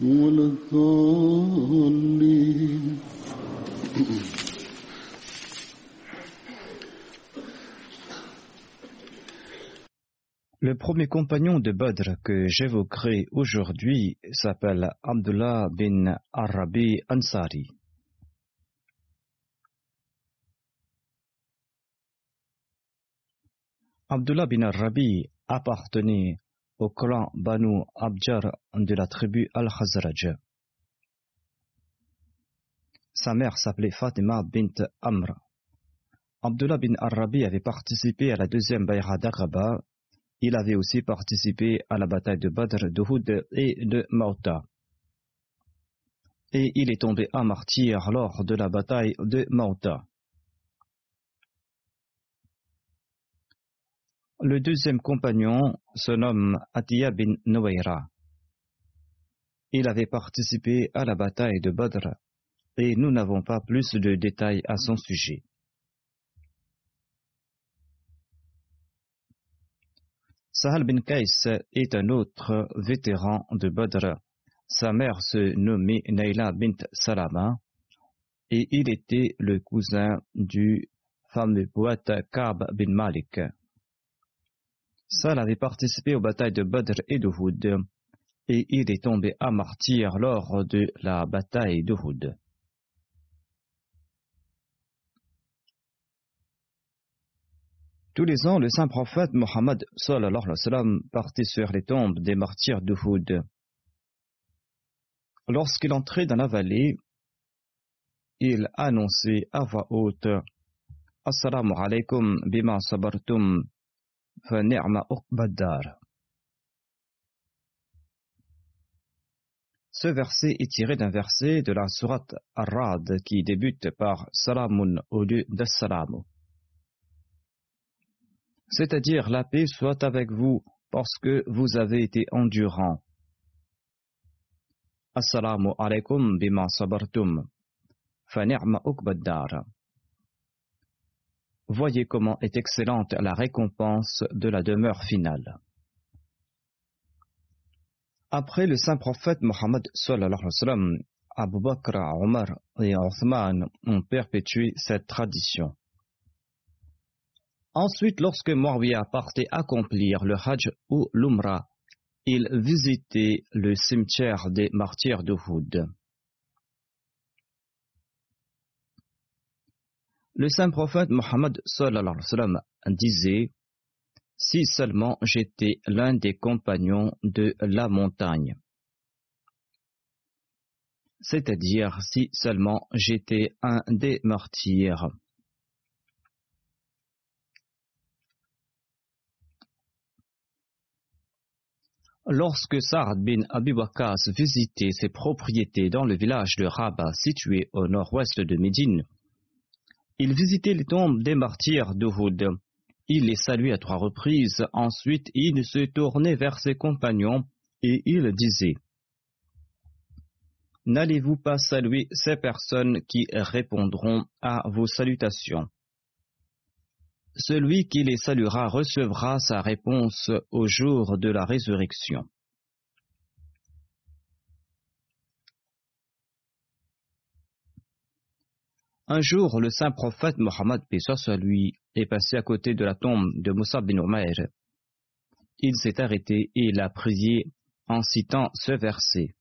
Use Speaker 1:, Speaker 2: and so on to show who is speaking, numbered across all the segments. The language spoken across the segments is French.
Speaker 1: ولا الضالين
Speaker 2: Le premier compagnon de Badr que j'évoquerai aujourd'hui s'appelle Abdullah bin Arabi Ansari. Abdullah bin Arabi appartenait au clan Banu Abjar de la tribu Al-Khazraj. Sa mère s'appelait Fatima bint Amr. Abdullah bin Arabi avait participé à la deuxième Bayra d'Aqaba il avait aussi participé à la bataille de Badr, de Houd et de Mauta. Et il est tombé en martyr lors de la bataille de Mauta. Le deuxième compagnon se nomme Atiya bin Nuwaira. Il avait participé à la bataille de Badr et nous n'avons pas plus de détails à son sujet. Sahal bin Kais est un autre vétéran de Badr. Sa mère se nommait Naila bint Salama et il était le cousin du fameux poète Kab bin Malik. Sal avait participé aux batailles de Badr et de Houd et il est tombé à martyr lors de la bataille de Houd. Tous les ans, le saint prophète Mohammed partait sur les tombes des martyrs de Houd. Lorsqu'il entrait dans la vallée, il annonçait à voix haute Assalamu alaikum bima sabartum. Ce verset est tiré d'un verset de la sourate Ar-Rad qui débute par Salamun au lieu d'Assalamu c'est-à-dire la paix soit avec vous parce que vous avez été endurant. Assalamu alaikum bima sabartum. Fanirma ukbaddar. Voyez comment est excellente la récompense de la demeure finale. Après le saint prophète Mohammed Abu Bakr, Omar et Othman ont perpétué cette tradition. Ensuite, lorsque Muawiyah partait accomplir le Hajj ou l'Umrah, il visitait le cimetière des martyrs de Le saint prophète Mohammed disait Si seulement j'étais l'un des compagnons de la montagne, c'est-à-dire si seulement j'étais un des martyrs. Lorsque Sa'ad bin Abi visitait ses propriétés dans le village de Rabat situé au nord-ouest de Médine, Il visitait les tombes des martyrs d'Uhud. Il les saluait à trois reprises. Ensuite, il se tournait vers ses compagnons et il disait N'allez-vous pas saluer ces personnes qui répondront à vos salutations Celui qui les saluera recevra sa réponse au jour de la résurrection. Un jour, le saint prophète Mohammed soit lui est passé à côté de la tombe de Moussa bin Umair. Il s'est arrêté et il a prié en citant ce verset.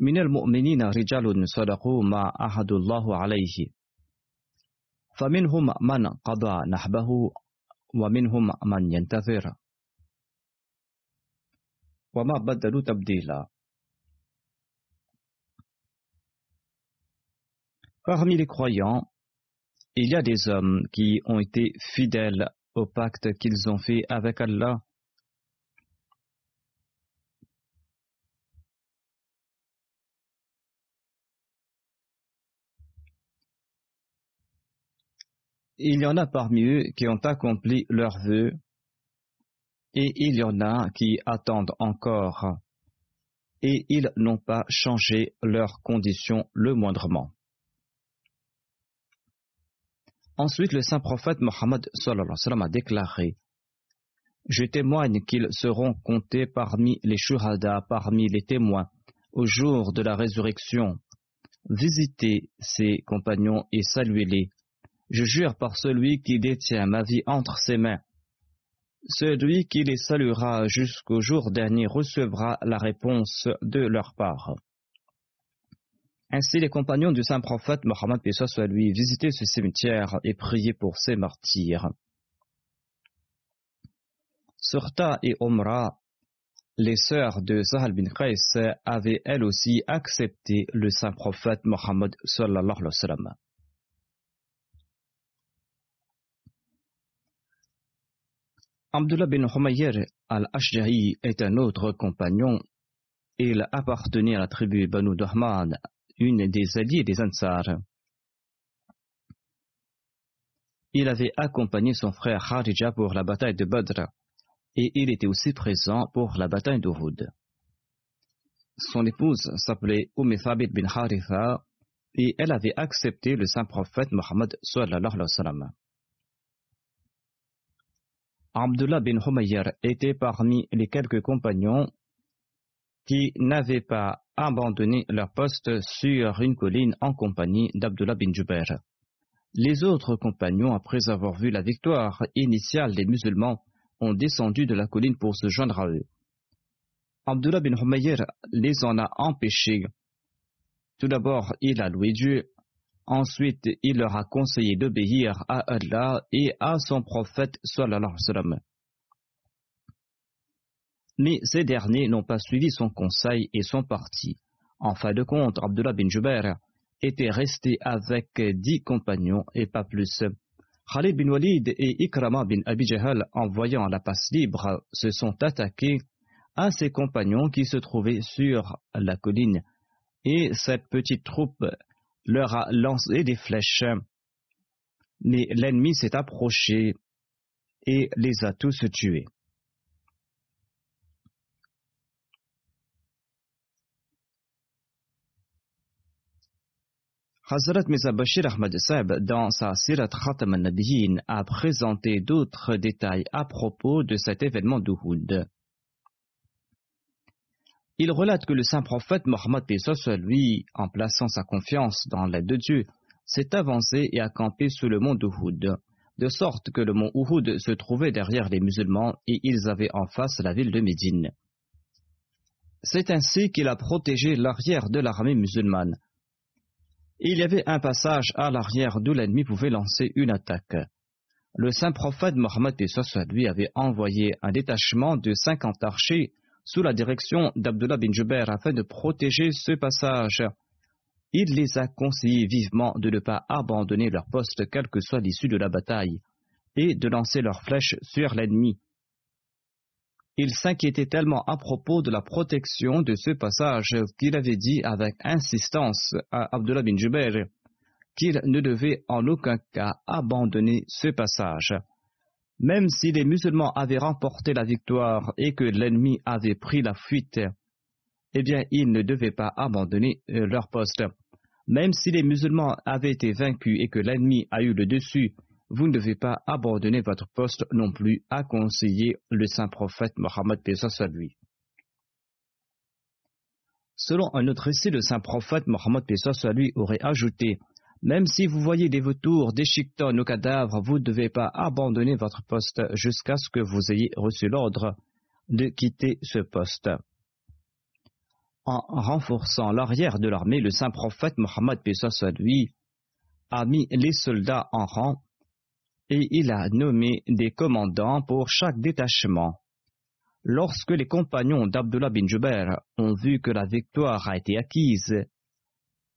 Speaker 2: من المؤمنين رجال صدقوا ما أحد الله عليه فمنهم من قضى نحبه ومنهم من ينتظر وما بدلوا تبديلا Parmi les croyants, il y a des hommes qui ont été fidèles au pacte qu'ils ont fait avec Allah. Il y en a parmi eux qui ont accompli leurs vœux et il y en a qui attendent encore et ils n'ont pas changé leurs conditions le moindrement. Ensuite, le saint prophète Mohammed a déclaré Je témoigne qu'ils seront comptés parmi les shurada, parmi les témoins, au jour de la résurrection. Visitez ces compagnons et saluez-les. Je jure par celui qui détient ma vie entre ses mains. Celui qui les saluera jusqu'au jour dernier recevra la réponse de leur part. Ainsi, les compagnons du saint prophète Mohammed soit lui visitaient ce cimetière et priaient pour ses martyrs. Surta et Omra, les sœurs de Sahal bin Qais, avaient elles aussi accepté le saint prophète Mohammed sallallahu alayhi wa sallam. Abdullah bin Humayr al-Ashja'i est un autre compagnon. Il appartenait à la tribu Banu Dahman une des alliées des Ansar. Il avait accompagné son frère Kharija pour la bataille de Badr et il était aussi présent pour la bataille d'Uhud. Son épouse s'appelait Umm bin Haritha et elle avait accepté le saint prophète Mohammed sallallahu alayhi wa. Abdullah bin Humayr était parmi les quelques compagnons qui n'avaient pas abandonné leur poste sur une colline en compagnie d'Abdullah bin Jubair. Les autres compagnons, après avoir vu la victoire initiale des musulmans, ont descendu de la colline pour se joindre à eux. Abdullah bin Humayr les en a empêchés. Tout d'abord, il a loué Dieu. Ensuite, il leur a conseillé d'obéir à Allah et à son prophète sallallahu mais ces derniers n'ont pas suivi son conseil et sont partis. En fin de compte, Abdullah bin Jubair était resté avec dix compagnons et pas plus. Khalid bin Walid et Ikrama bin Abi en voyant la passe libre, se sont attaqués à ses compagnons qui se trouvaient sur la colline, et cette petite troupe leur a lancé des flèches. Mais l'ennemi s'est approché et les a tous tués. Hazrat Mirza Bashir Ahmad dans sa Sirat Khatam al-Nabiyin, a présenté d'autres détails à propos de cet événement d'Uhud. Il relate que le saint prophète Mohammed soit lui, en plaçant sa confiance dans l'aide de Dieu, s'est avancé et a campé sous le mont d'Uhud, de sorte que le mont Uhud se trouvait derrière les musulmans et ils avaient en face la ville de Médine. C'est ainsi qu'il a protégé l'arrière de l'armée musulmane, il y avait un passage à l'arrière d'où l'ennemi pouvait lancer une attaque. Le saint prophète Mohammed lui avait envoyé un détachement de cinquante archers sous la direction d'Abdullah bin Jubair afin de protéger ce passage. Il les a conseillés vivement de ne pas abandonner leur poste quelle que soit l'issue de la bataille et de lancer leurs flèches sur l'ennemi. Il s'inquiétait tellement à propos de la protection de ce passage qu'il avait dit avec insistance à Abdullah bin Jubair qu'il ne devait en aucun cas abandonner ce passage. Même si les musulmans avaient remporté la victoire et que l'ennemi avait pris la fuite, eh bien, ils ne devaient pas abandonner euh, leur poste. Même si les musulmans avaient été vaincus et que l'ennemi a eu le dessus, vous ne devez pas abandonner votre poste non plus, a conseillé le saint prophète Mohammed à lui. Selon un autre récit, le saint prophète Mohammed à lui aurait ajouté Même si vous voyez des vautours, des chiquetons aux cadavres, vous ne devez pas abandonner votre poste jusqu'à ce que vous ayez reçu l'ordre de quitter ce poste. En renforçant l'arrière de l'armée, le saint prophète Mohammed lui a mis les soldats en rang et il a nommé des commandants pour chaque détachement. Lorsque les compagnons d'Abdullah bin Jubair ont vu que la victoire a été acquise,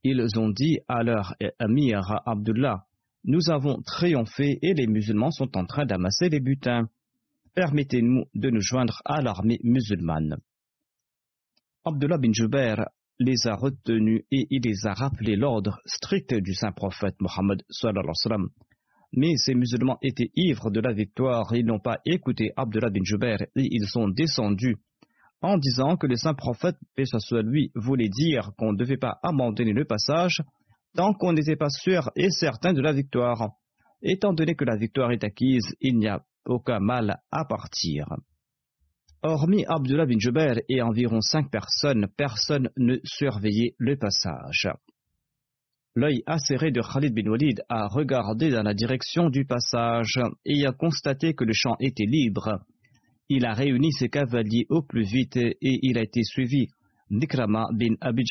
Speaker 2: ils ont dit à leur amir Abdullah Nous avons triomphé et les musulmans sont en train d'amasser les butins. Permettez-nous de nous joindre à l'armée musulmane. Abdullah bin Jubair les a retenus et il les a rappelé l'ordre strict du saint prophète Mohammed mais ces musulmans étaient ivres de la victoire, ils n'ont pas écouté Abdullah bin Jubair et ils sont descendus en disant que le saint prophète, paix soit lui, voulait dire qu'on ne devait pas abandonner le passage tant qu'on n'était pas sûr et certain de la victoire. Étant donné que la victoire est acquise, il n'y a aucun mal à partir. Hormis Abdullah bin Jubair et environ cinq personnes, personne ne surveillait le passage. L'œil acéré de Khalid bin Walid a regardé dans la direction du passage et a constaté que le champ était libre. Il a réuni ses cavaliers au plus vite et il a été suivi d'Ikrama bin Abi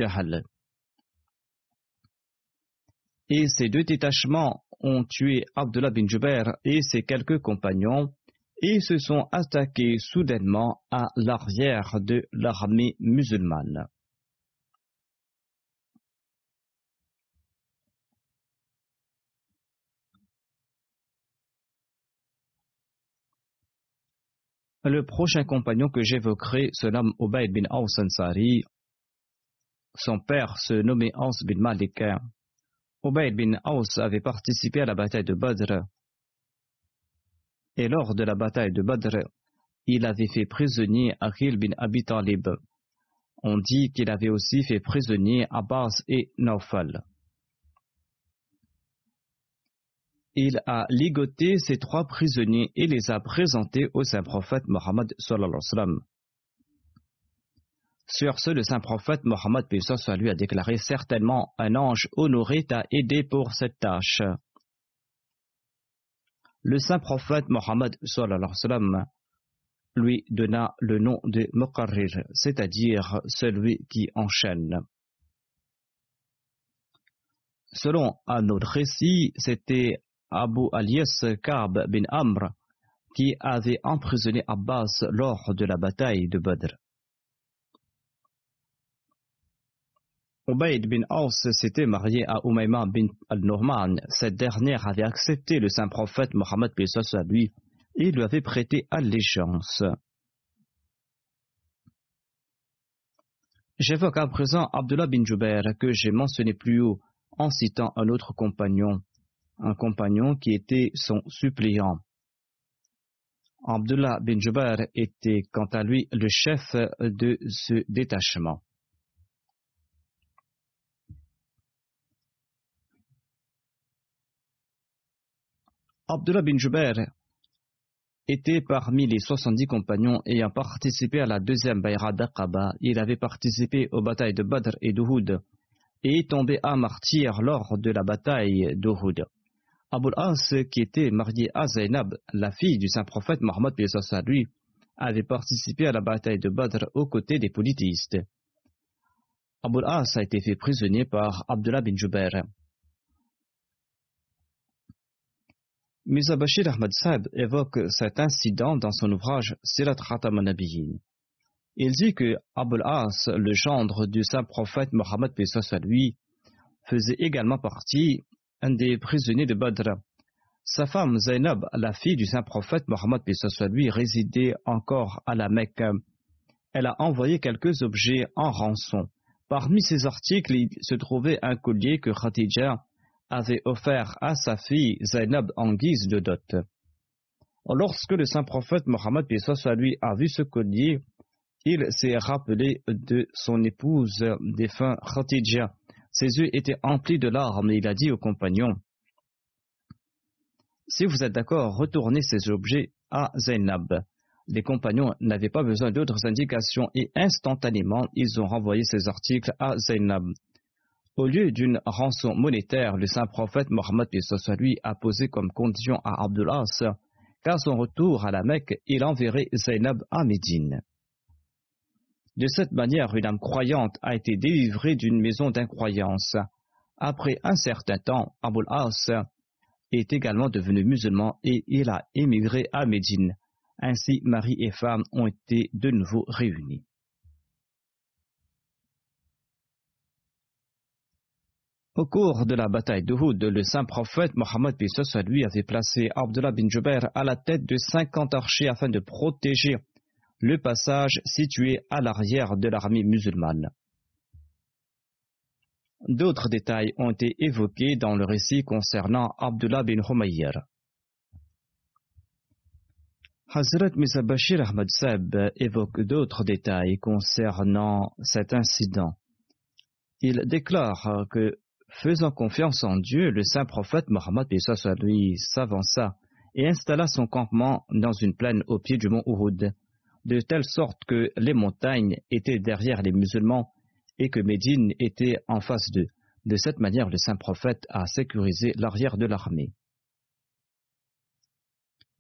Speaker 2: Et ces deux détachements ont tué Abdullah bin Jubair et ses quelques compagnons et se sont attaqués soudainement à l'arrière de l'armée musulmane. Le prochain compagnon que j'évoquerai se nomme Obaid bin Aus Ansari. Son père se nommait Aus bin Malik. Obaid bin Aus avait participé à la bataille de Badr. Et lors de la bataille de Badr, il avait fait prisonnier Akhil bin Abi Talib. On dit qu'il avait aussi fait prisonnier Abbas et Naufal. Il a ligoté ces trois prisonniers et les a présentés au saint prophète Mohammed Sur ce, le saint prophète Mohammed lui a déclaré certainement un ange honoré t'a aidé pour cette tâche. Le saint prophète Mohammed lui donna le nom de Muqarrir, c'est-à-dire celui qui enchaîne. Selon un autre récit, c'était Abu Alias Ka'b bin Amr, qui avait emprisonné Abbas lors de la bataille de Badr. Ubayd bin Aus s'était marié à Umayma bin al-Norman. Cette dernière avait accepté le saint prophète Mohammed à lui et lui avait prêté allégeance. J'évoque à présent Abdullah bin Jubair que j'ai mentionné plus haut en citant un autre compagnon un compagnon qui était son suppléant. Abdullah bin Jubair était quant à lui le chef de ce détachement. Abdullah bin Jubair était parmi les 70 compagnons ayant participé à la deuxième Bayra d'Aqaba. Il avait participé aux batailles de Badr et d'Uhud et est tombé à martyr lors de la bataille d'Uhud. Abul As, qui était marié à Zainab, la fille du saint prophète Mohammed lui, avait participé à la bataille de Badr aux côtés des politistes. Abul As a été fait prisonnier par Abdullah bin Jubair. Mirza Bashir Ahmad Saab évoque cet incident dans son ouvrage Sirat Khatam Il dit que Abul As, le gendre du saint prophète Mohammed lui, faisait également partie un des prisonniers de Badr. Sa femme Zainab, la fille du saint prophète Mohammed lui, résidait encore à la Mecque. Elle a envoyé quelques objets en rançon. Parmi ces articles, il se trouvait un collier que Khadija avait offert à sa fille Zainab en guise de dot. Lorsque le saint prophète Mohammed lui a vu ce collier, il s'est rappelé de son épouse défunt Khatidja. Ses yeux étaient emplis de larmes et il a dit aux compagnons Si vous êtes d'accord, retournez ces objets à Zainab. Les compagnons n'avaient pas besoin d'autres indications et instantanément ils ont renvoyé ces articles à Zainab. Au lieu d'une rançon monétaire, le saint prophète Mohammed lui a posé comme condition à Abdullah qu'à son retour à la Mecque, il enverrait Zainab à Médine. De cette manière, une âme croyante a été délivrée d'une maison d'incroyance. Après un certain temps, Abul As est également devenu musulman et il a émigré à Médine. Ainsi, mari et femme ont été de nouveau réunis. Au cours de la bataille d'Uhud, le saint prophète Mohammed lui avait placé Abdullah bin Jubair à la tête de cinquante archers afin de protéger le passage situé à l'arrière de l'armée musulmane. D'autres détails ont été évoqués dans le récit concernant Abdullah bin Humayr. Hazrat Bashir Ahmad Seb évoque d'autres détails concernant cet incident. Il déclare que Faisant confiance en Dieu, le saint prophète Mohammed lui s'avança et installa son campement dans une plaine au pied du mont Uhud, de telle sorte que les montagnes étaient derrière les musulmans et que Médine était en face d'eux. De cette manière, le saint prophète a sécurisé l'arrière de l'armée.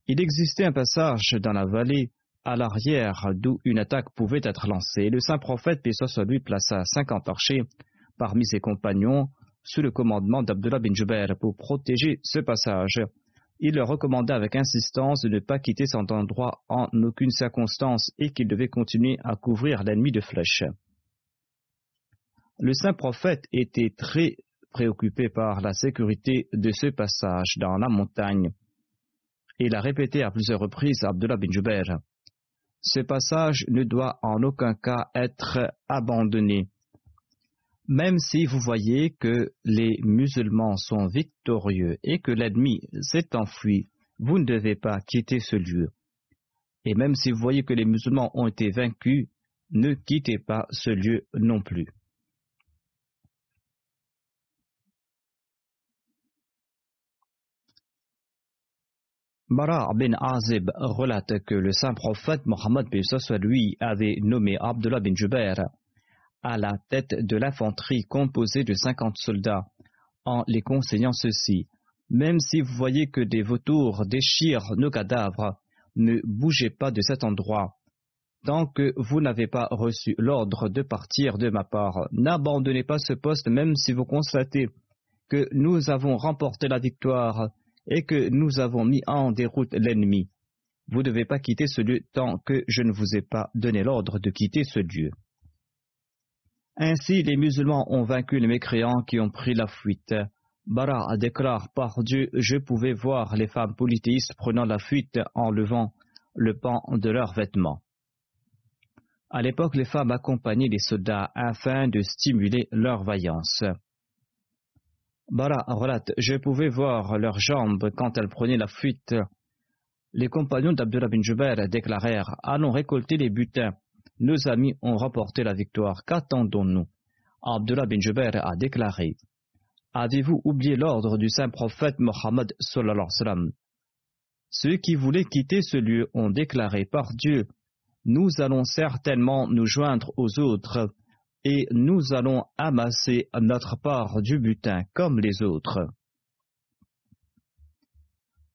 Speaker 2: Il existait un passage dans la vallée à l'arrière d'où une attaque pouvait être lancée. Le saint prophète, paix lui, plaça cinquante archers parmi ses compagnons sous le commandement d'Abdullah bin Jubair pour protéger ce passage. Il leur recommanda avec insistance de ne pas quitter cet endroit en aucune circonstance et qu'il devait continuer à couvrir l'ennemi de flèches. Le saint prophète était très préoccupé par la sécurité de ce passage dans la montagne. Il a répété à plusieurs reprises à Abdullah bin Jubair Ce passage ne doit en aucun cas être abandonné même si vous voyez que les musulmans sont victorieux et que l'ennemi s'est enfui, vous ne devez pas quitter ce lieu. Et même si vous voyez que les musulmans ont été vaincus, ne quittez pas ce lieu non plus. Bara bin Azib relate que le saint prophète Mohammed lui avait nommé Abdullah bin Jubair à la tête de l'infanterie composée de cinquante soldats, en les conseillant ceci. Même si vous voyez que des vautours déchirent nos cadavres, ne bougez pas de cet endroit. Tant que vous n'avez pas reçu l'ordre de partir de ma part, n'abandonnez pas ce poste même si vous constatez que nous avons remporté la victoire et que nous avons mis en déroute l'ennemi. Vous ne devez pas quitter ce lieu tant que je ne vous ai pas donné l'ordre de quitter ce lieu. Ainsi, les musulmans ont vaincu les mécréants qui ont pris la fuite. Bara déclare Par Dieu, je pouvais voir les femmes polythéistes prenant la fuite en levant le pan de leurs vêtements. À l'époque, les femmes accompagnaient les soldats afin de stimuler leur vaillance. Bara relate Je pouvais voir leurs jambes quand elles prenaient la fuite. Les compagnons d'Abdullah bin Jubair déclarèrent Allons récolter les butins nos amis ont remporté la victoire. Qu'attendons-nous? Abdullah bin Jubair a déclaré Avez-vous oublié l'ordre du saint prophète Mohammed Ceux qui voulaient quitter ce lieu ont déclaré par Dieu Nous allons certainement nous joindre aux autres et nous allons amasser notre part du butin comme les autres.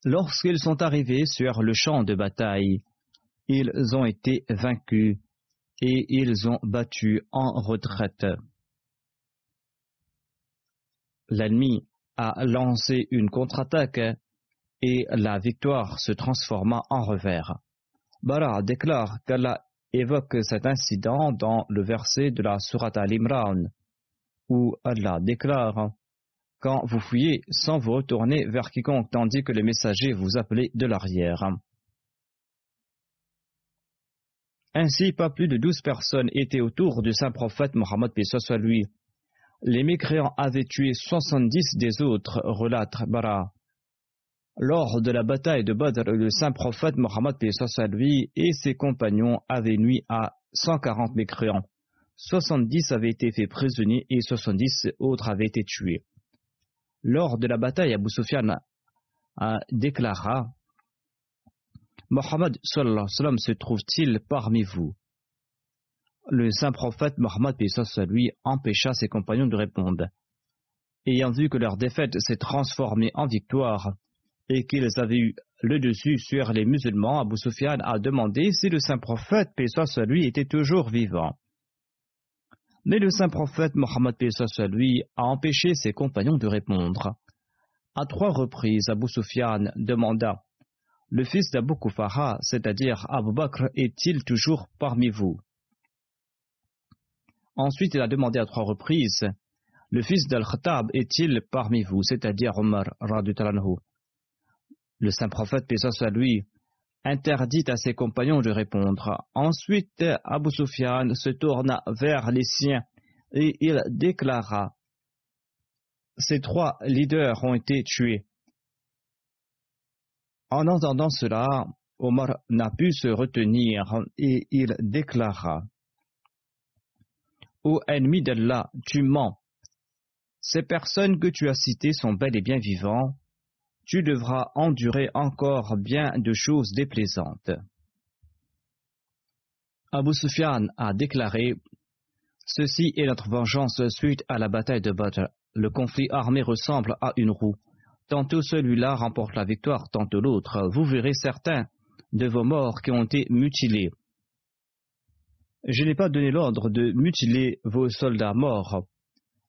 Speaker 2: Lorsqu'ils sont arrivés sur le champ de bataille, ils ont été vaincus et ils ont battu en retraite. L'ennemi a lancé une contre-attaque et la victoire se transforma en revers. Bara déclare qu'Allah évoque cet incident dans le verset de la Surat al-Imran, où Allah déclare Quand vous fuyez sans vous retourner vers quiconque tandis que les messagers vous appelaient de l'arrière. Ainsi, pas plus de douze personnes étaient autour du saint prophète Mohammed soit lui. Les mécréants avaient tué 70 des autres, relate Bara. Lors de la bataille de Badr, le saint prophète Mohammed lui et ses compagnons avaient nuit à 140 mécréants. 70 avaient été faits prisonniers et 70 autres avaient été tués. Lors de la bataille, Abu Sufyan a déclara Mohammed se trouve-t-il parmi vous? Le saint prophète Mohammed lui empêcha ses compagnons de répondre. Ayant vu que leur défaite s'est transformée en victoire, et qu'ils avaient eu le dessus sur les musulmans, Abu Sufyan a demandé si le saint prophète, lui, était toujours vivant. Mais le saint prophète Mohammed lui a empêché ses compagnons de répondre. À trois reprises, Abu Sufyan demanda Le fils d'Abu Kufara, c'est-à-dire Abu Bakr, est-il toujours parmi vous? Ensuite, il a demandé à trois reprises Le fils d'Al-Khattab est-il parmi vous, c'est-à-dire Omar Talanhu le saint prophète, paix soit lui, interdit à ses compagnons de répondre. Ensuite, Abu Sufyan se tourna vers les siens et il déclara Ces trois leaders ont été tués. En entendant cela, Omar n'a pu se retenir et il déclara Ô ennemi d'Allah, tu mens. Ces personnes que tu as citées sont bel et bien vivants tu devras endurer encore bien de choses déplaisantes. Abu Sufyan a déclaré Ceci est notre vengeance suite à la bataille de Badr. Le conflit armé ressemble à une roue. Tantôt celui-là remporte la victoire, tantôt l'autre. Vous verrez certains de vos morts qui ont été mutilés. Je n'ai pas donné l'ordre de mutiler vos soldats morts,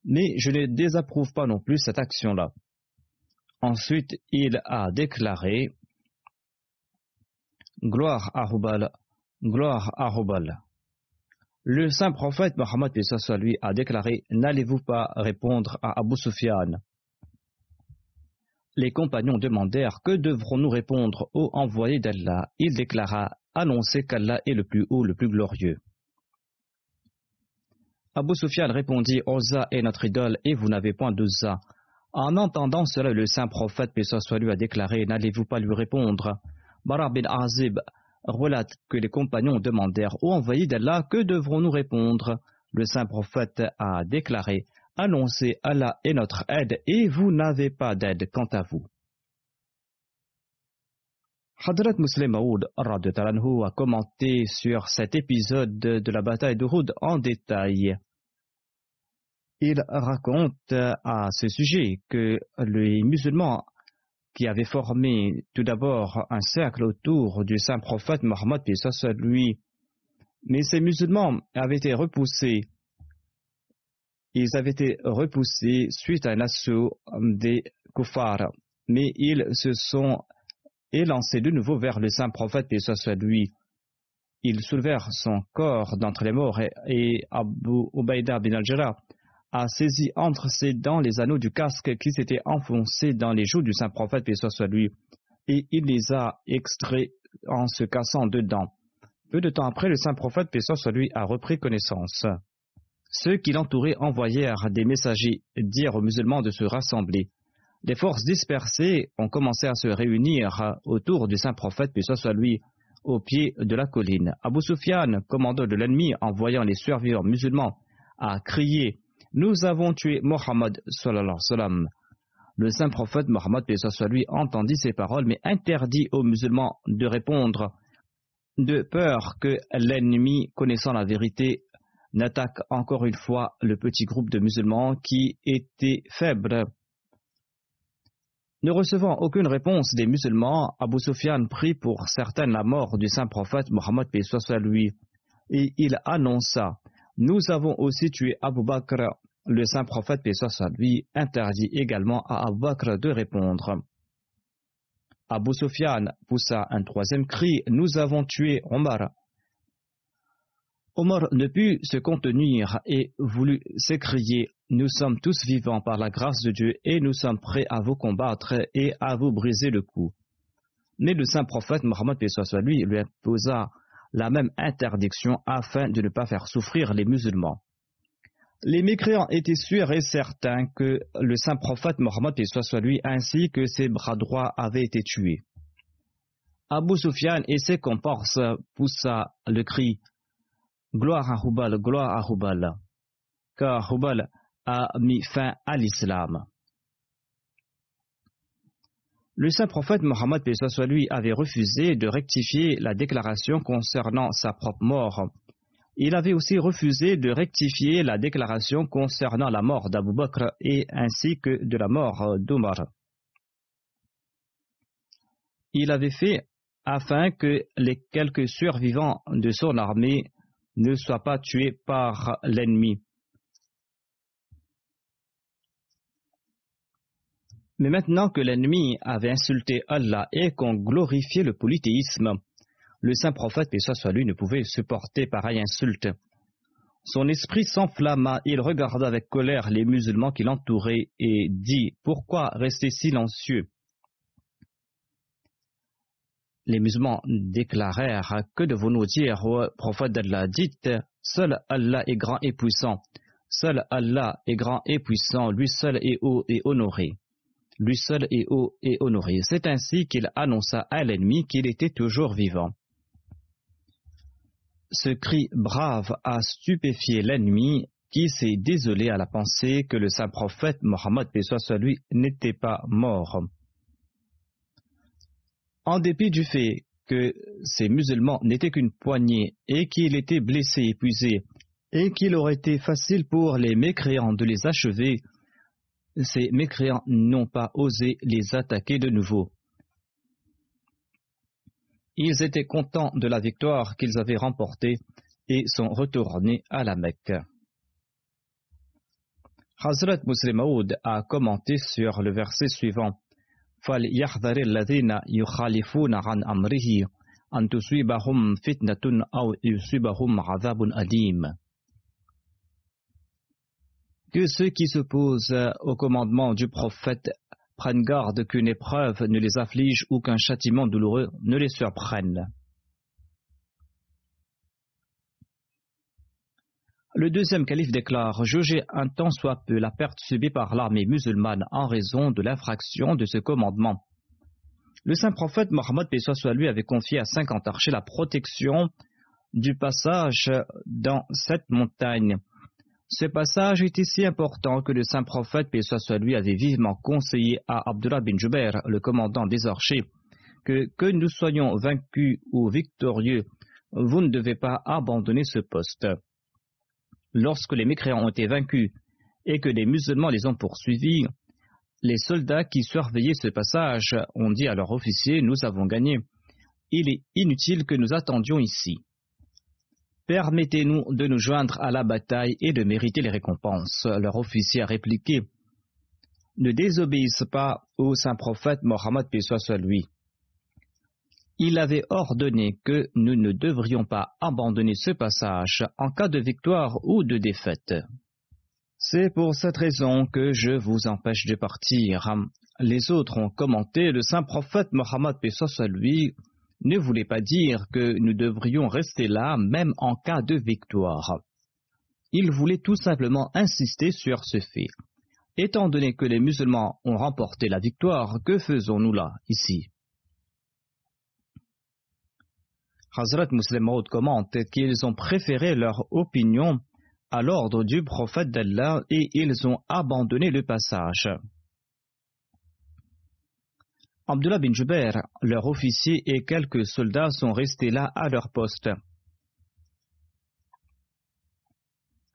Speaker 2: mais je ne désapprouve pas non plus cette action-là. Ensuite, il a déclaré Gloire à Hubal, gloire à Hubal. Le saint prophète Mohammed lui a déclaré N'allez-vous pas répondre à Abu Sufyan? Les compagnons demandèrent Que devrons-nous répondre au envoyé d'Allah Il déclara Annoncez qu'Allah est le plus haut, le plus glorieux. Abu Sufyan répondit Oza est notre idole et vous n'avez point d'Oza. En entendant cela, le saint prophète, paix soit lui, a déclaré N'allez-vous pas lui répondre? Bara bin Azib relate que les compagnons demandèrent Ô envoyé d'Allah, que devrons-nous répondre? Le saint prophète a déclaré Annoncez Allah est notre aide et vous n'avez pas d'aide quant à vous. Hadrat Muslim Maoud a commenté sur cet épisode de la bataille de Houd en détail. Il raconte à ce sujet que les musulmans qui avaient formé tout d'abord un cercle autour du saint prophète Mohammed, lui, mais ces musulmans avaient été repoussés. Ils avaient été repoussés suite à un assaut des koufars, mais ils se sont élancés de nouveau vers le saint prophète, puis ça lui. Ils soulevèrent son corps d'entre les morts et, Abu bin al-Jarrah a saisi entre ses dents les anneaux du casque qui s'étaient enfoncés dans les joues du saint prophète, paix soit lui, et il les a extraits en se cassant dedans. Peu de temps après, le saint prophète, paix soit lui, a repris connaissance. Ceux qui l'entouraient envoyèrent des messagers dire aux musulmans de se rassembler. Les forces dispersées ont commencé à se réunir autour du saint prophète, paix soit lui, au pied de la colline. Abu Sufyan, commandant de l'ennemi, en voyant les survivants musulmans, a crié nous avons tué Mohammed. Le saint prophète Mohammed lui entendit ces paroles mais interdit aux musulmans de répondre de peur que l'ennemi connaissant la vérité n'attaque encore une fois le petit groupe de musulmans qui était faible. Ne recevant aucune réponse des musulmans, Abu Sufyan prit pour certaine la mort du saint prophète Mohammed lui et il annonça Nous avons aussi tué Abu Bakr le saint prophète, lui, interdit également à Abu Bakr de répondre. Abu Sufyan poussa un troisième cri Nous avons tué Omar. Omar ne put se contenir et voulut s'écrier Nous sommes tous vivants par la grâce de Dieu et nous sommes prêts à vous combattre et à vous briser le cou. Mais le saint prophète Mohammed lui lui imposa la même interdiction afin de ne pas faire souffrir les musulmans. Les mécréants étaient sûrs et certains que le saint prophète Mohammed lui ainsi que ses bras droits avaient été tués. Abu Sufyan et ses comparses poussa le cri Gloire à Hubal, gloire à Hubal, car Hubal a mis fin à l'islam. Le saint prophète Mohammed lui avait refusé de rectifier la déclaration concernant sa propre mort. Il avait aussi refusé de rectifier la déclaration concernant la mort d'Abu Bakr et ainsi que de la mort d'Omar. Il avait fait afin que les quelques survivants de son armée ne soient pas tués par l'ennemi. Mais maintenant que l'ennemi avait insulté Allah et qu'on glorifiait le polythéisme, le saint prophète, et soit lui, ne pouvait supporter pareille insulte. Son esprit s'enflamma, il regarda avec colère les musulmans qui l'entouraient et dit Pourquoi rester silencieux? Les musulmans déclarèrent Que devons-nous dire au prophète d'Allah Dites Seul Allah est grand et puissant. Seul Allah est grand et puissant, lui seul est haut et honoré lui seul est haut et honoré. C'est ainsi qu'il annonça à l'ennemi qu'il était toujours vivant. Ce cri brave a stupéfié l'ennemi qui s'est désolé à la pensée que le saint prophète Mohammed lui n'était pas mort. En dépit du fait que ces musulmans n'étaient qu'une poignée et qu'il était blessé, épuisé, et qu'il aurait été facile pour les mécréants de les achever, ces mécréants n'ont pas osé les attaquer de nouveau. Ils étaient contents de la victoire qu'ils avaient remportée et sont retournés à la Mecque. Hazrat Muslim a commenté sur le verset suivant Fal الذين يخالفون عن أمره أن تصيبهم فتنة أو يصيبهم عذاب أليم que ceux qui s'opposent au commandement du prophète prennent garde qu'une épreuve ne les afflige ou qu'un châtiment douloureux ne les surprenne. Le deuxième calife déclare Juger un temps soit peu la perte subie par l'armée musulmane en raison de l'infraction de ce commandement. Le saint prophète Mohammed soit lui avait confié à cinquante archers la protection du passage dans cette montagne ce passage était si important que le saint prophète, soit lui, avait vivement conseillé à Abdullah bin Jubair, le commandant des archers, que que nous soyons vaincus ou victorieux, vous ne devez pas abandonner ce poste. Lorsque les mécréants ont été vaincus et que les musulmans les ont poursuivis, les soldats qui surveillaient ce passage ont dit à leur officier Nous avons gagné. Il est inutile que nous attendions ici. Permettez-nous de nous joindre à la bataille et de mériter les récompenses. Leur officier a répliqué Ne désobéissent pas au saint prophète Mohammed soit lui. Il avait ordonné que nous ne devrions pas abandonner ce passage en cas de victoire ou de défaite. C'est pour cette raison que je vous empêche de partir. Les autres ont commenté le saint prophète Mohammed soit lui ne voulait pas dire que nous devrions rester là même en cas de victoire. Il voulait tout simplement insister sur ce fait. Étant donné que les musulmans ont remporté la victoire, que faisons-nous là, ici? Hazrat Muslim Maud commente qu'ils ont préféré leur opinion à l'ordre du prophète d'Allah et ils ont abandonné le passage. Abdullah bin Jubair, leur officier et quelques soldats sont restés là à leur poste.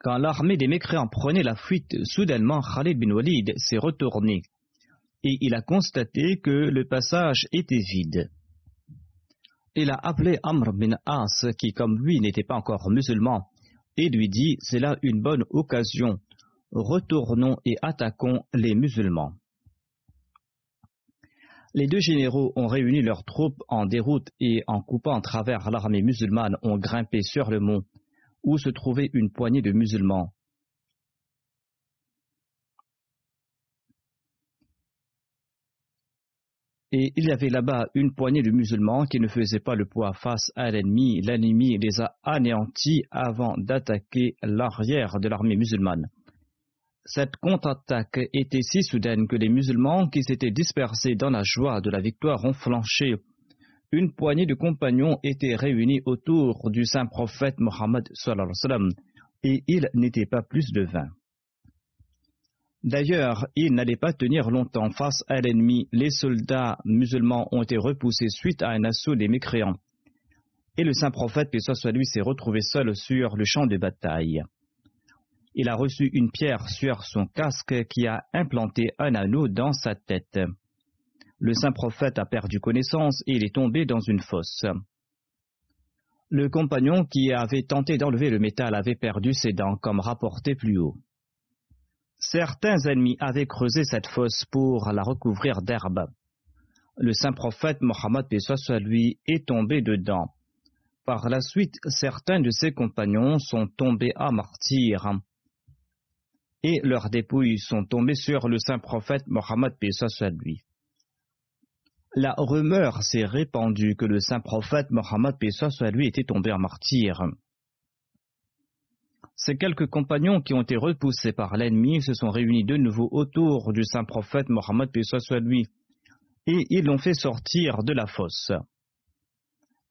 Speaker 2: Quand l'armée des mécréants prenait la fuite, soudainement Khalid bin Walid s'est retourné et il a constaté que le passage était vide. Il a appelé Amr bin As, qui comme lui n'était pas encore musulman, et lui dit C'est là une bonne occasion, retournons et attaquons les musulmans. Les deux généraux ont réuni leurs troupes en déroute et en coupant à travers l'armée musulmane ont grimpé sur le mont où se trouvait une poignée de musulmans. Et il y avait là-bas une poignée de musulmans qui ne faisaient pas le poids face à l'ennemi. L'ennemi les a anéantis avant d'attaquer l'arrière de l'armée musulmane. cette contre-attaque était si soudaine que les musulmans qui s'étaient dispersés dans la joie de la victoire ont flanché. Une poignée de compagnons étaient réunis autour du saint prophète Mohammed et il n'était pas plus de vingt. D'ailleurs, il n'allait pas tenir longtemps face à l'ennemi. Les soldats musulmans ont été repoussés suite à un assaut des mécréants. Et le saint prophète, que soit lui, s'est retrouvé seul sur le champ de bataille. Il a reçu une pierre sur son casque qui a implanté un anneau dans sa tête. Le saint prophète a perdu connaissance et il est tombé dans une fosse. Le compagnon qui avait tenté d'enlever le métal avait perdu ses dents, comme rapporté plus haut. Certains ennemis avaient creusé cette fosse pour la recouvrir d'herbe. Le saint prophète Mohammed soit lui est tombé dedans. Par la suite, certains de ses compagnons sont tombés à martyr et leurs dépouilles sont tombées sur le saint prophète Mohammed soit lui. La rumeur s'est répandue que le saint prophète Mohammed soit lui était tombé en martyr. Ces quelques compagnons qui ont été repoussés par l'ennemi se sont réunis de nouveau autour du saint prophète Mohammed soit lui, et ils l'ont fait sortir de la fosse.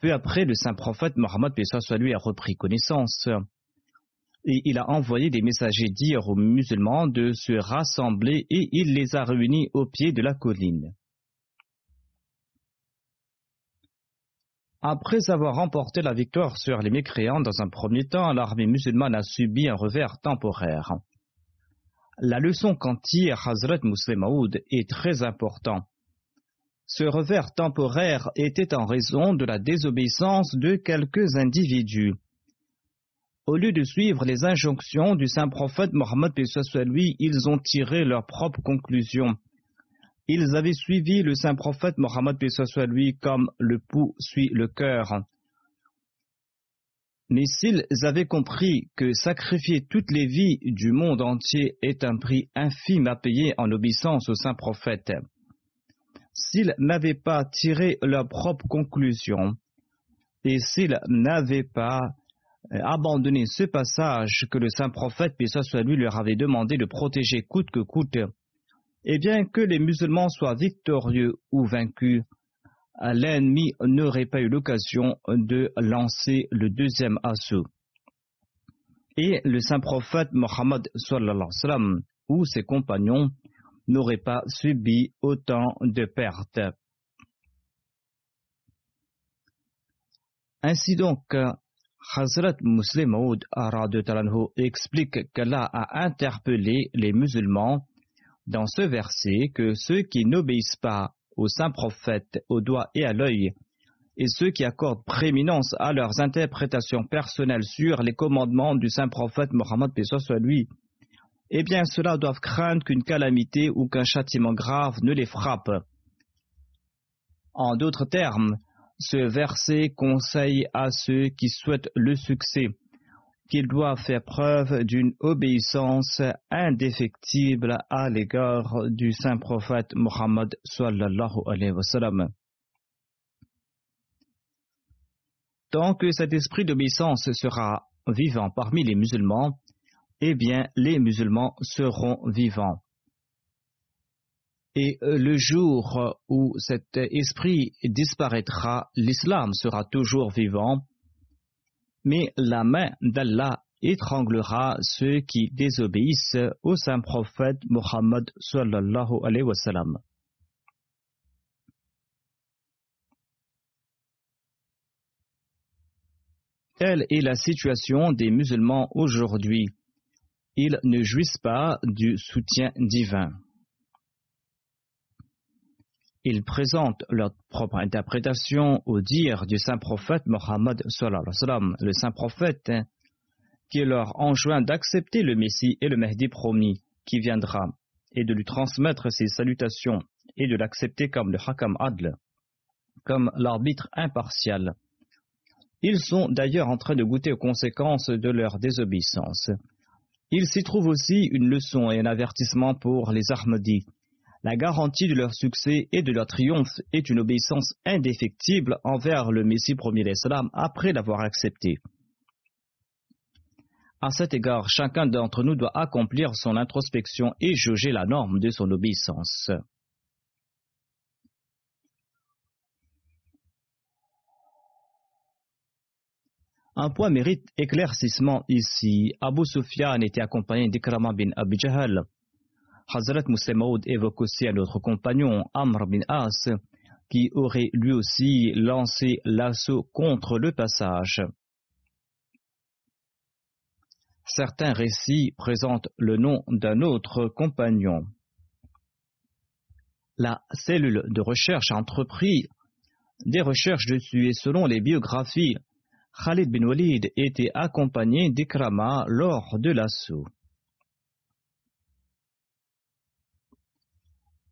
Speaker 2: Peu après, le saint prophète Mohammed soit lui a repris connaissance, et il a envoyé des messagers dire aux musulmans de se rassembler, et il les a réunis au pied de la colline. Après avoir remporté la victoire sur les mécréants dans un premier temps, l'armée musulmane a subi un revers temporaire. La leçon qu'en tire Hazrat Muslim Maud est très importante. Ce revers temporaire était en raison de la désobéissance de quelques individus. Au lieu de suivre les injonctions du saint prophète Mohammed lui, ils ont tiré leurs propres conclusions ils avaient suivi le saint prophète Mohammed soit lui comme le pouls suit le cœur. Mais s'ils avaient compris que sacrifier toutes les vies du monde entier est un prix infime à payer en obéissance au saint prophète, s'ils n'avaient pas tiré leurs propres conclusions, et s'ils n'avaient pas euh, abandonné ce passage que le saint prophète, soit lui, leur avait demandé de protéger coûte que coûte, et bien que les musulmans soient victorieux ou vaincus, l'ennemi n'aurait pas eu l'occasion de lancer le deuxième assaut. Et le saint prophète Mohammed ou ses compagnons n'auraient pas subi autant de pertes. Ainsi donc, Hazrat Muslim Maud explique qu'Allah a interpellé les musulmans dans ce verset que ceux qui n'obéissent pas aux saints prophètes au doigt et à l'œil, et ceux qui accordent prééminence à leurs interprétations personnelles sur les commandements du saint prophète Mohammed soit lui, eh bien ceux-là doivent craindre qu'une calamité ou qu'un châtiment grave ne les frappe. En d'autres termes, ce verset conseille à ceux qui souhaitent le succès qu'il doit faire preuve d'une obéissance indéfectible à l'égard du saint prophète Muhammad sallallahu. Tant que cet esprit d'obéissance sera vivant parmi les musulmans, eh bien les musulmans seront vivants. Et le jour où cet esprit disparaîtra, l'islam sera toujours vivant mais la main d'Allah étranglera ceux qui désobéissent au saint prophète Mohammed sallallahu alayhi wa sallam. Telle est la situation des musulmans aujourd'hui. Ils ne jouissent pas du soutien divin. Ils présentent leur propre interprétation au dire du saint prophète Mohammed le saint prophète qui leur enjoint d'accepter le Messie et le Mahdi promis qui viendra et de lui transmettre ses salutations et de l'accepter comme le Hakam Adl, comme l'arbitre impartial. Ils sont d'ailleurs en train de goûter aux conséquences de leur désobéissance. Il s'y trouve aussi une leçon et un avertissement pour les Ahmadis la garantie de leur succès et de leur triomphe est une obéissance indéfectible envers le Messie premier l'Islam après l'avoir accepté. À cet égard, chacun d'entre nous doit accomplir son introspection et juger la norme de son obéissance. Un point mérite éclaircissement ici. Abu Sufyan était accompagné d'Ikrama bin Abi Jahal. Hazrat Moussemoud évoque aussi un autre compagnon, Amr bin As, qui aurait lui aussi lancé l'assaut contre le passage. Certains récits présentent le nom d'un autre compagnon. La cellule de recherche a entrepris des recherches dessus et selon les biographies, Khalid bin Walid était accompagné d'Ikrama lors de l'assaut.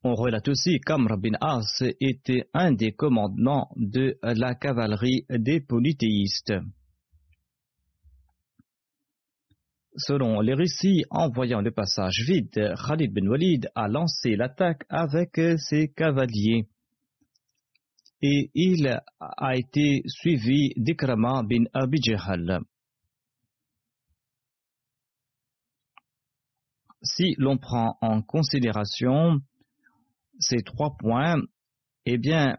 Speaker 2: On relate aussi qu'Amr bin As était un des commandements de la cavalerie des polythéistes. Selon les récits, en voyant le passage vide, Khalid bin Walid a lancé l'attaque avec ses cavaliers et il a été suivi d'Ikrama bin Abi Si l'on prend en considération ces trois points, eh bien,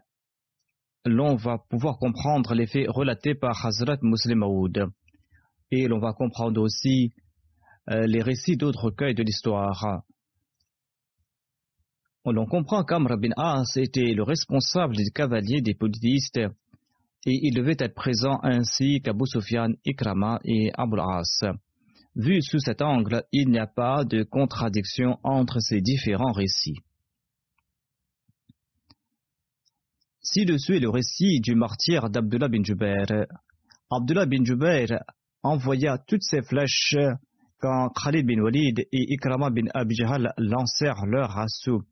Speaker 2: l'on va pouvoir comprendre les faits relatés par Hazrat Muslim Aoud. Et l'on va comprendre aussi euh, les récits d'autres recueils de l'histoire. On comprend qu'Amr bin As était le responsable des cavaliers des polythéistes et il devait être présent ainsi qu'Abu Sufyan, Ikrama et Abul As. Vu sous cet angle, il n'y a pas de contradiction entre ces différents récits. Ci-dessus est le récit du martyr d'Abdullah bin Jubair. Abdullah bin Jubair envoya toutes ses flèches quand Khalid bin Walid et Ikrama bin Abijahal lancèrent leur assaut.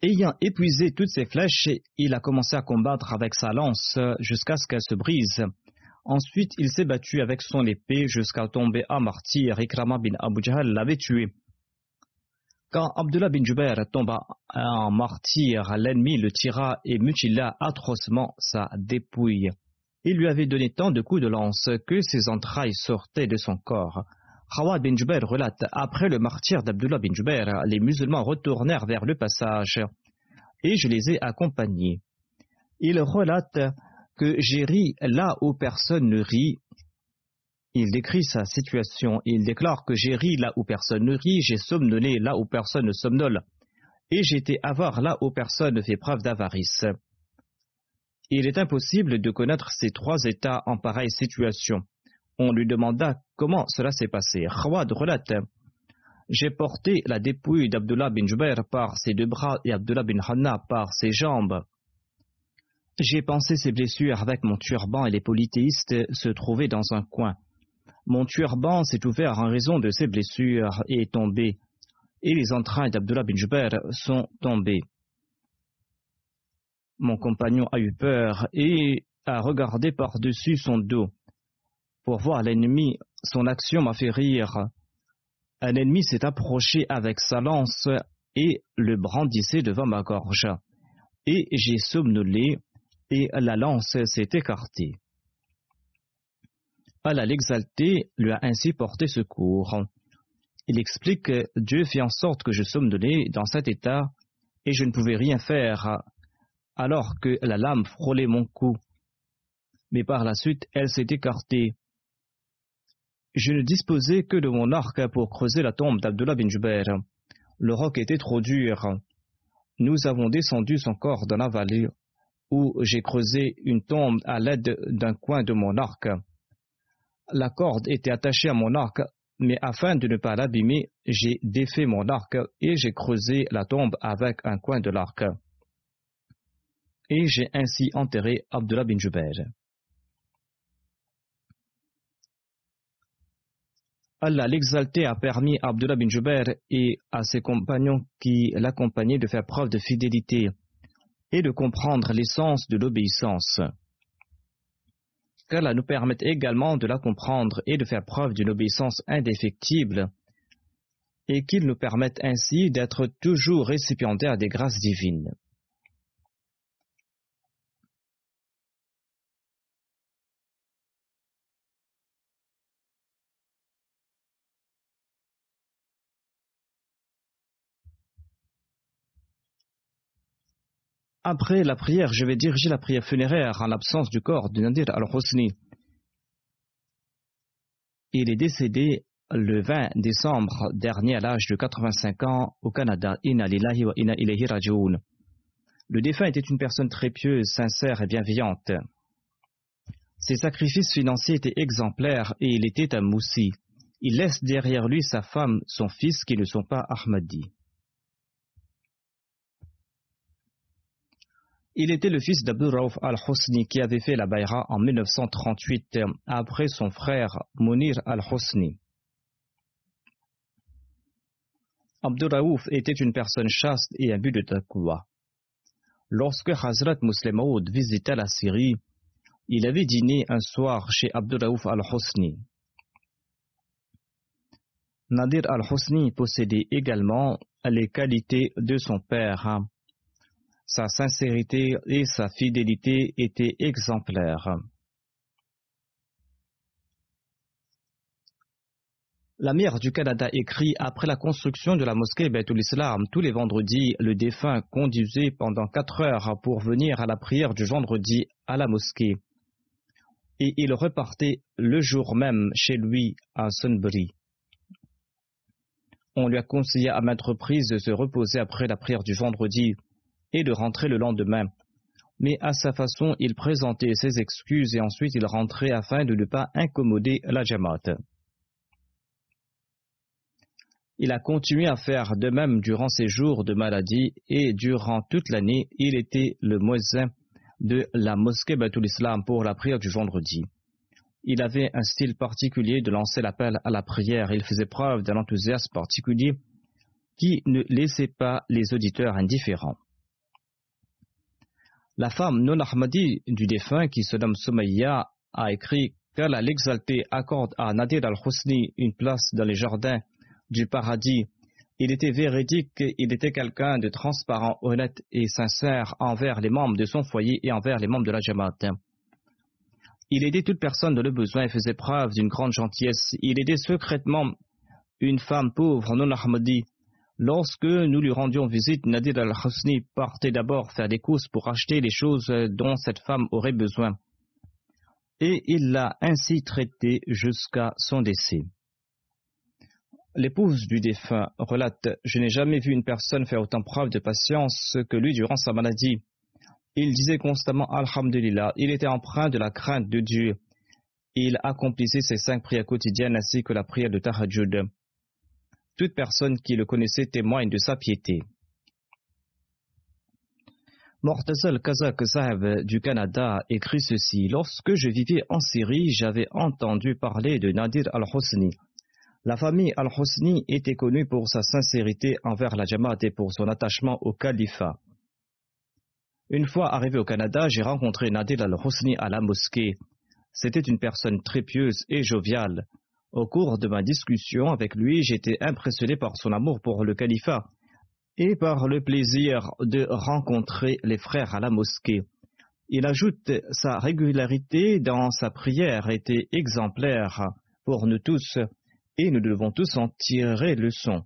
Speaker 2: Ayant épuisé toutes ses flèches, il a commencé à combattre avec sa lance jusqu'à ce qu'elle se brise. Ensuite, il s'est battu avec son épée jusqu'à tomber à martyr. Ikrama bin Abu l'avait tué. Quand Abdullah bin Jubair tomba en martyr, l'ennemi le tira et mutila atrocement sa dépouille. Il lui avait donné tant de coups de lance que ses entrailles sortaient de son corps. Khawad bin Jubair relate Après le martyr d'Abdullah bin Jubair, les musulmans retournèrent vers le passage et je les ai accompagnés. Il relate que j'ai ri là où personne ne rit. Il décrit sa situation. Il déclare que j'ai ri là où personne ne rit, j'ai somnolé là où personne ne somnole, et été avare là où personne ne fait preuve d'avarice. Il est impossible de connaître ces trois états en pareille situation. On lui demanda comment cela s'est passé. Khawad relate J'ai porté la dépouille d'Abdullah bin Jubair par ses deux bras et Abdullah bin Hanna par ses jambes. J'ai pensé ses blessures avec mon turban et les polythéistes se trouvaient dans un coin. Mon turban s'est ouvert en raison de ses blessures et est tombé, et les entrailles d'Abdullah bin Jubair sont tombées. Mon compagnon a eu peur et a regardé par-dessus son dos. Pour voir l'ennemi, son action m'a fait rire. Un ennemi s'est approché avec sa lance et le brandissait devant ma gorge. Et j'ai somnolé et la lance s'est écartée. Allah l'exalté lui a ainsi porté secours. Il explique que Dieu fit en sorte que je somnolais dans cet état et je ne pouvais rien faire alors que la lame frôlait mon cou. Mais par la suite, elle s'est écartée je ne disposais que de mon arc pour creuser la tombe d'Abdullah bin. Le roc était trop dur. Nous avons descendu son corps dans la vallée où j'ai creusé une tombe à l'aide d'un coin de mon arc. La corde était attachée à mon arc, mais afin de ne pas l'abîmer, j'ai défait mon arc et j'ai creusé la tombe avec un coin de l'arc. Et j'ai ainsi enterré Abdullah bin Jubair. Allah l'exalté a permis à Abdullah bin Jubair et à ses compagnons qui l'accompagnaient de faire preuve de fidélité et de comprendre l'essence de l'obéissance. Nous permette également de la comprendre et de faire preuve d'une obéissance indéfectible et qu'il nous permette ainsi d'être toujours récipiendaires des grâces divines. Après la prière, je vais diriger la prière funéraire en l'absence du corps de Nadir al-Husni. Il est décédé le 20 décembre dernier à l'âge de 85 ans au Canada. Inna lillahi rajoun. Le défunt était une personne très pieuse, sincère et bienveillante. Ses sacrifices financiers étaient exemplaires et il était un moussi. Il laisse derrière lui sa femme, son fils qui ne sont pas Ahmadi. Il était le fils d'Abdul Rauf al-Husni qui avait fait la Bayra en 1938 après son frère Munir al-Husni. Abdul Raouf était une personne chaste et but de taqwa. Lorsque Hazrat Muslim Maud visita la Syrie, il avait dîné un soir chez Abdul Raouf al-Husni. Nadir al-Husni possédait également les qualités de son père. Sa sincérité et sa fidélité étaient exemplaires. La mère du Canada écrit Après la construction de la mosquée Bethul Islam, tous les vendredis, le défunt conduisait pendant quatre heures pour venir à la prière du vendredi à la mosquée. Et il repartait le jour même chez lui à Sunbury. On lui a conseillé à maintes reprises de se reposer après la prière du vendredi et de rentrer le lendemain. Mais à sa façon, il présentait ses excuses et ensuite il rentrait afin de ne pas incommoder la Jamaat. Il a continué à faire de même durant ses jours de maladie et durant toute l'année, il était le muezzin de la mosquée Batul Islam pour la prière du vendredi. Il avait un style particulier de lancer l'appel à la prière. Il faisait preuve d'un enthousiasme particulier qui ne laissait pas les auditeurs indifférents. La femme non Ahmadi du défunt, qui se nomme Soumaïa, a écrit qu'elle a l'exalté accorde à Nadir al-Husni une place dans les jardins du paradis. Il était véridique, il était quelqu'un de transparent, honnête et sincère envers les membres de son foyer et envers les membres de la Jamaat. Il aidait toute personne dans le besoin et faisait preuve d'une grande gentillesse. Il aidait secrètement une femme pauvre non Ahmadi. Lorsque nous lui rendions visite, Nadir al-Husni partait d'abord faire des courses pour acheter les choses dont cette femme aurait besoin. Et il l'a ainsi traitée jusqu'à son décès. L'épouse du défunt relate Je n'ai jamais vu une personne faire autant preuve de patience que lui durant sa maladie. Il disait constamment Alhamdulillah. Il était empreint de la crainte de Dieu. Il accomplissait ses cinq prières quotidiennes ainsi que la prière de Tahajjud. Toute personne qui le connaissait témoigne de sa piété. Mortazal Kazak Sahib du Canada écrit ceci Lorsque je vivais en Syrie, j'avais entendu parler de Nadir al-Husni. La famille al-Husni était connue pour sa sincérité envers la Jamaat et pour son attachement au califat. Une fois arrivé au Canada, j'ai rencontré Nadir al-Husni à la mosquée. C'était une personne très pieuse et joviale. Au cours de ma discussion avec lui, j'étais impressionné par son amour pour le califat et par le plaisir de rencontrer les frères à la mosquée. Il ajoute sa régularité dans sa prière était exemplaire pour nous tous et nous devons tous en tirer leçon.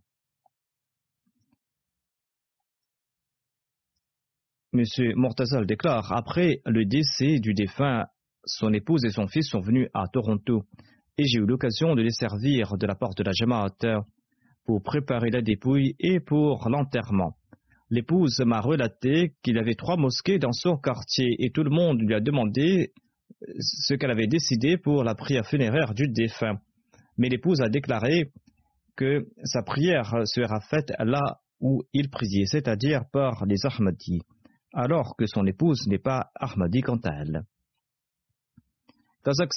Speaker 2: M. Mortazal déclare Après le décès du défunt, son épouse et son fils sont venus à Toronto et j'ai eu l'occasion de les servir de la part de la Jamaat pour préparer la dépouille et pour l'enterrement. L'épouse m'a relaté qu'il avait trois mosquées dans son quartier et tout le monde lui a demandé ce qu'elle avait décidé pour la prière funéraire du défunt. Mais l'épouse a déclaré que sa prière sera faite là où il priait, c'est-à-dire par les Ahmadis, alors que son épouse n'est pas Ahmadi quant à elle. Kazak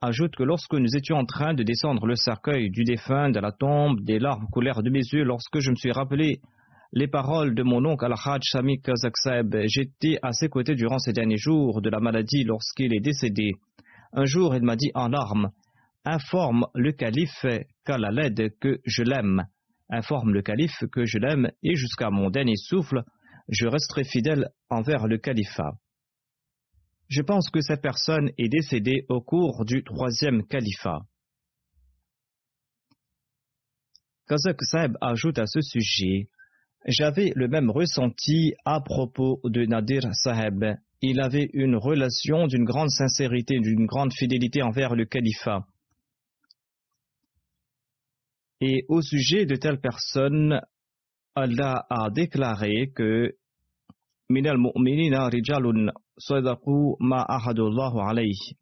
Speaker 2: ajoute que lorsque nous étions en train de descendre le cercueil du défunt de la tombe, des larmes coulèrent de mes yeux lorsque je me suis rappelé les paroles de mon oncle Al-Hajj Sami Kazak J'étais à ses côtés durant ces derniers jours de la maladie lorsqu'il est décédé. Un jour, il m'a dit en larmes Informe le calife Kalaled que je l'aime. Informe le calife que je l'aime et jusqu'à mon dernier souffle, je resterai fidèle envers le califat. Je pense que cette personne est décédée au cours du troisième califat. Kazak Saeb ajoute à ce sujet J'avais le même ressenti à propos de Nadir Saheb. Il avait une relation d'une grande sincérité, d'une grande fidélité envers le califat. Et au sujet de telle personne, Allah a déclaré que Minal mu'minina rijalun sadaqu ma ahadullahu alayhi.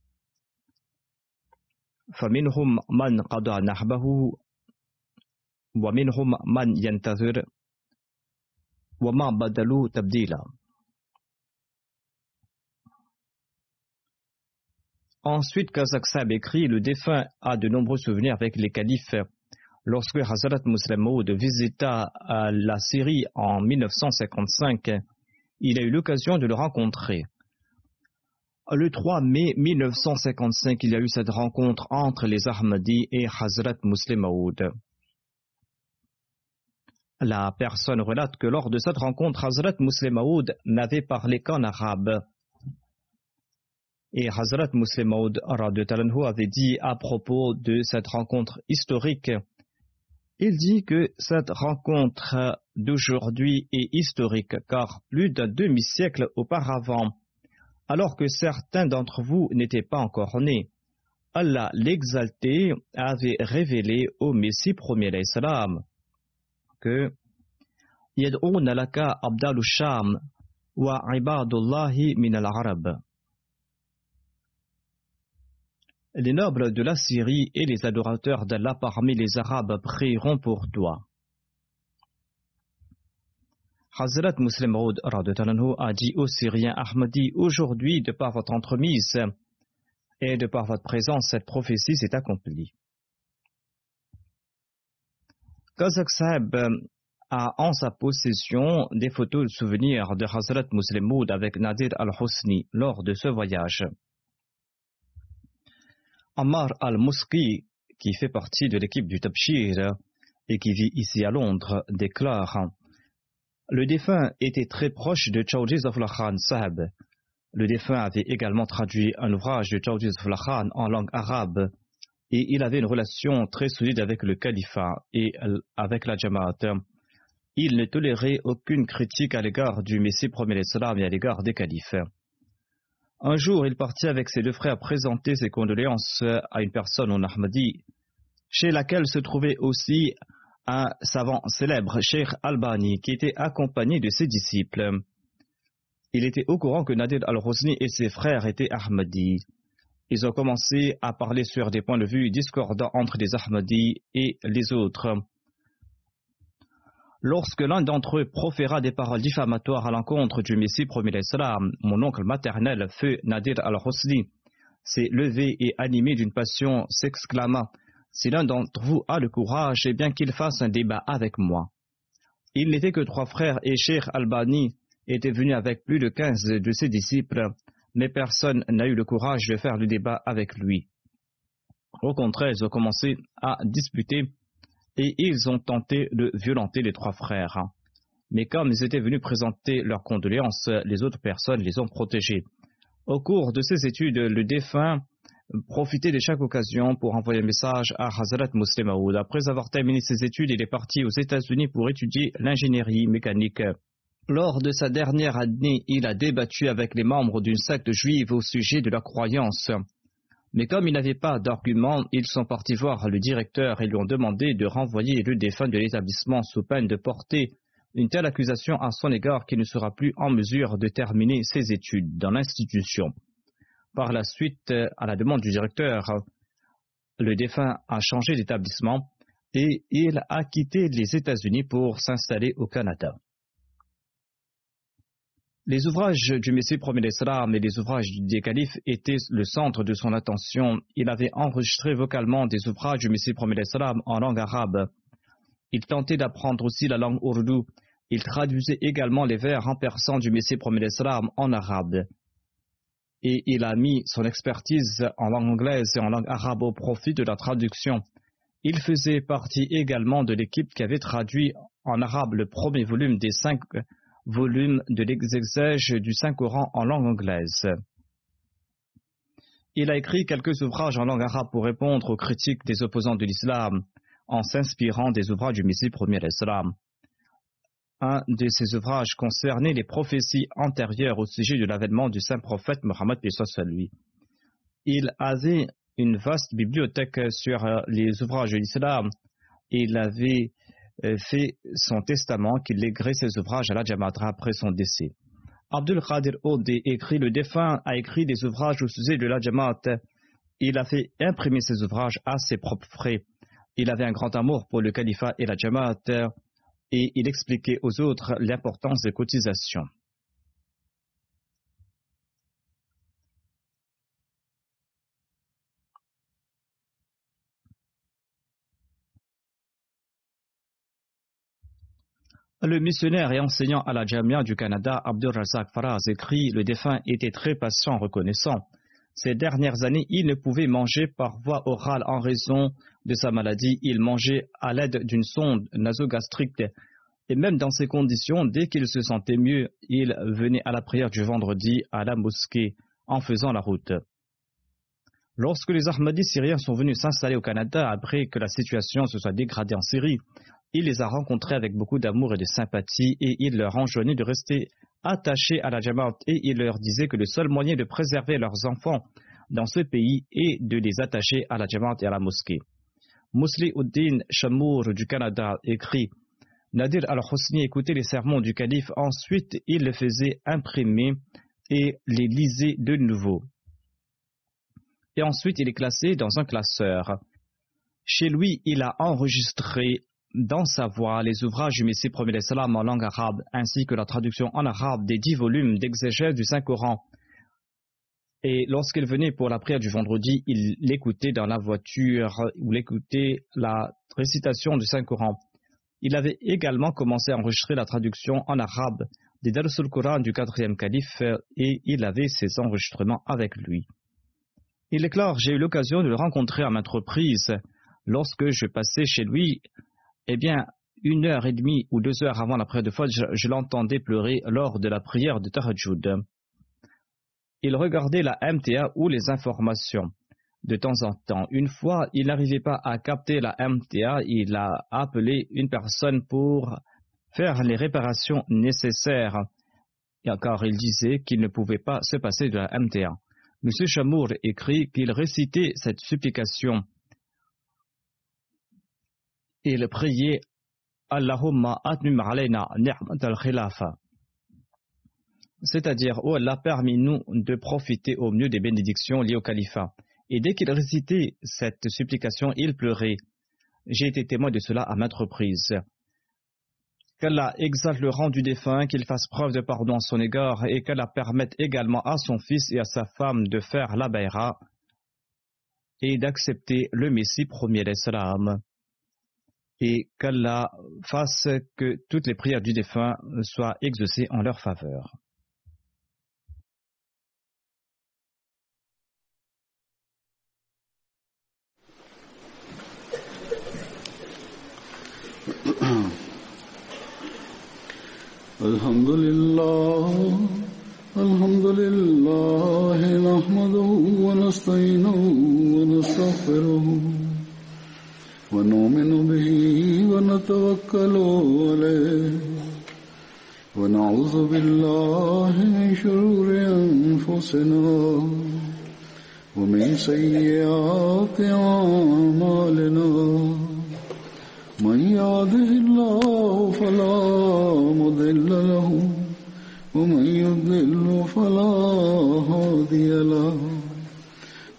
Speaker 2: فمنهم من قضى نحبه ومنهم من ينتظر وما بدلوا تبديلا Ensuite, Kazakh Sab écrit Le défunt a de nombreux souvenirs avec les califes. Lorsque Hazrat Muslim Maud visita la Syrie en 1955, il a eu l'occasion de le rencontrer. Le 3 mai 1955, il y a eu cette rencontre entre les Ahmadis et Hazrat Muslim Maud. La personne relate que lors de cette rencontre, Hazrat Muslim Maud n'avait parlé qu'en arabe. Et Hazrat Muslim Maud avait dit à propos de cette rencontre historique, il dit que cette rencontre d'aujourd'hui est historique car plus d'un demi-siècle auparavant, alors que certains d'entre vous n'étaient pas encore nés, Allah l'exalté avait révélé au Messie premier l'Islam que Yad'un laka abdalu sham wa ibadullahi min al-arab les nobles de la Syrie et les adorateurs d'Allah parmi les Arabes prieront pour toi. Hazrat Muslim Maud a dit aux Syriens Ahmadi Aujourd'hui, de par votre entremise et de par votre présence, cette prophétie s'est accomplie. Kazakh Sahib a en sa possession des photos de souvenirs de Hazrat Muslim Maud avec Nadir al-Husni lors de ce voyage. Ammar al-Muski, qui fait partie de l'équipe du Tabshir et qui vit ici à Londres, déclare Le défunt était très proche de Chowdhury Zafullah Khan. Le défunt avait également traduit un ouvrage de Chowdhury Zafullah Khan en langue arabe et il avait une relation très solide avec le califat et avec la Jamaat. Il ne tolérait aucune critique à l'égard du Messie premier l'Islam et à l'égard des califes. Un jour, il partit avec ses deux frères présenter ses condoléances à une personne en Ahmadi, chez laquelle se trouvait aussi un savant célèbre, Sheikh Albani, qui était accompagné de ses disciples. Il était au courant que Nadir al-Hosni et ses frères étaient Ahmadis. Ils ont commencé à parler sur des points de vue discordants entre les Ahmadis et les autres. Lorsque l'un d'entre eux proféra des paroles diffamatoires à l'encontre du Messie premier l'Islam, mon oncle maternel, feu Nadir al-Hosni, s'est levé et animé d'une passion, s'exclama Si l'un d'entre vous a le courage, eh bien qu'il fasse un débat avec moi. Il n'était que trois frères et Sheikh Albani était venu avec plus de quinze de ses disciples, mais personne n'a eu le courage de faire le débat avec lui. Au contraire, ils ont commencé à disputer et ils ont tenté de violenter les trois frères. Mais comme ils étaient venus présenter leurs condoléances, les autres personnes les ont protégés. Au cours de ces études, le défunt profitait de chaque occasion pour envoyer un message à Hazrat Muslim Aoud. Après avoir terminé ses études, il est parti aux États-Unis pour étudier l'ingénierie mécanique. Lors de sa dernière année, il a débattu avec les membres d'une secte juive au sujet de la croyance. Mais comme il n'avait pas d'argument, ils sont partis voir le directeur et lui ont demandé de renvoyer le défunt de l'établissement sous peine de porter une telle accusation à son égard qu'il ne sera plus en mesure de terminer ses études dans l'institution. Par la suite, à la demande du directeur, le défunt a changé d'établissement et il a quitté les États-Unis pour s'installer au Canada. Les ouvrages du Messie premier l'Islam et les ouvrages des califes étaient le centre de son attention. Il avait enregistré vocalement des ouvrages du Messie premier l'Islam en langue arabe. Il tentait d'apprendre aussi la langue ourdou. Il traduisait également les vers en persan du Messie premier l'Islam en arabe. Et il a mis son expertise en langue anglaise et en langue arabe au profit de la traduction. Il faisait partie également de l'équipe qui avait traduit en arabe le premier volume des cinq volume de l'exégèse du Saint-Coran en langue anglaise. Il a écrit quelques ouvrages en langue arabe pour répondre aux critiques des opposants de l'islam, en s'inspirant des ouvrages du Messie premier l'islam. un de ses ouvrages concernait les prophéties antérieures au sujet de l'avènement du saint prophète Mohammed lui. Il avait une vaste bibliothèque sur euh, les ouvrages de l'islam il avait fait son testament qu'il léguerait ses ouvrages à la Jamadra après son décès. Abdul Qadir Ode écrit Le défunt a écrit des ouvrages au sujet de la Jamaat. Il a fait imprimer ses ouvrages à ses propres frais. Il avait un grand amour pour le califat et la Jamaat et il expliquait aux autres l'importance des cotisations. Le missionnaire et enseignant à la Jamia du Canada, Abdul Razak Faraz, écrit Le défunt était très patient, reconnaissant. Ces dernières années, il ne pouvait manger par voie orale en raison de sa maladie. Il mangeait à l'aide d'une sonde nasogastrique. Et même dans ces conditions, dès qu'il se sentait mieux, il venait à la prière du vendredi à la mosquée en faisant la route. Lorsque les Ahmadis syriens sont venus s'installer au Canada après que la situation se soit dégradée en Syrie, il les a rencontrés avec beaucoup d'amour et de sympathie et il leur enjoignait de rester attachés à la Jamaat et il leur disait que le seul moyen de préserver leurs enfants dans ce pays est de les attacher à la Jamaat et à la mosquée. Mousli Uddin Shamour du Canada écrit Nadir al-Hosni écoutait les sermons du calife, ensuite il les faisait imprimer et les lisait de nouveau. Et ensuite il est classé dans un classeur. Chez lui, il a enregistré dans sa voix les ouvrages du Messie premier en langue arabe, ainsi que la traduction en arabe des dix volumes d'exégèse du Saint-Coran. Et lorsqu'il venait pour la prière du vendredi, il l'écoutait dans la voiture ou l'écoutait la récitation du Saint-Coran. Il avait également commencé à enregistrer la traduction en arabe des Darsul Quran du quatrième calife et il avait ses enregistrements avec lui. Il déclare J'ai eu l'occasion de le rencontrer à maintes reprises. Lorsque je passais chez lui, eh bien, une heure et demie ou deux heures avant la prière de Fajr, je, l'entendais pleurer lors de la prière de Tahajjud. Il regardait la MTA ou les informations. De temps en temps, une fois, il n'arrivait pas à capter la MTA, il a appelé une personne pour faire les réparations nécessaires, car il disait qu'il ne pouvait pas se passer de la MTA. M. Chamour écrit qu'il récitait cette supplication il priait Allahumma atmim alayna ni'mat al-khilafa. C'est-à-dire, oh Allah, permis-nous de profiter au mieux des bénédictions liées au califat. Et dès qu'il récitait cette supplication, il pleurait. J'ai été témoin de cela à maintes reprises. Qu'Allah exalte le rang du défunt, qu'il fasse preuve de pardon à son égard et qu'Allah permette également à son fils et à sa femme de faire la baïra et d'accepter le Messie premier salam et qu'Allah fasse que toutes les prières du défunt soient exaucées en leur faveur.
Speaker 1: ونؤمن به ونتوكل عليه. ونعوذ بالله من شرور أنفسنا ومن سيئات أعمالنا. من يهده الله فلا مضل له ومن يضلل فلا هادي له.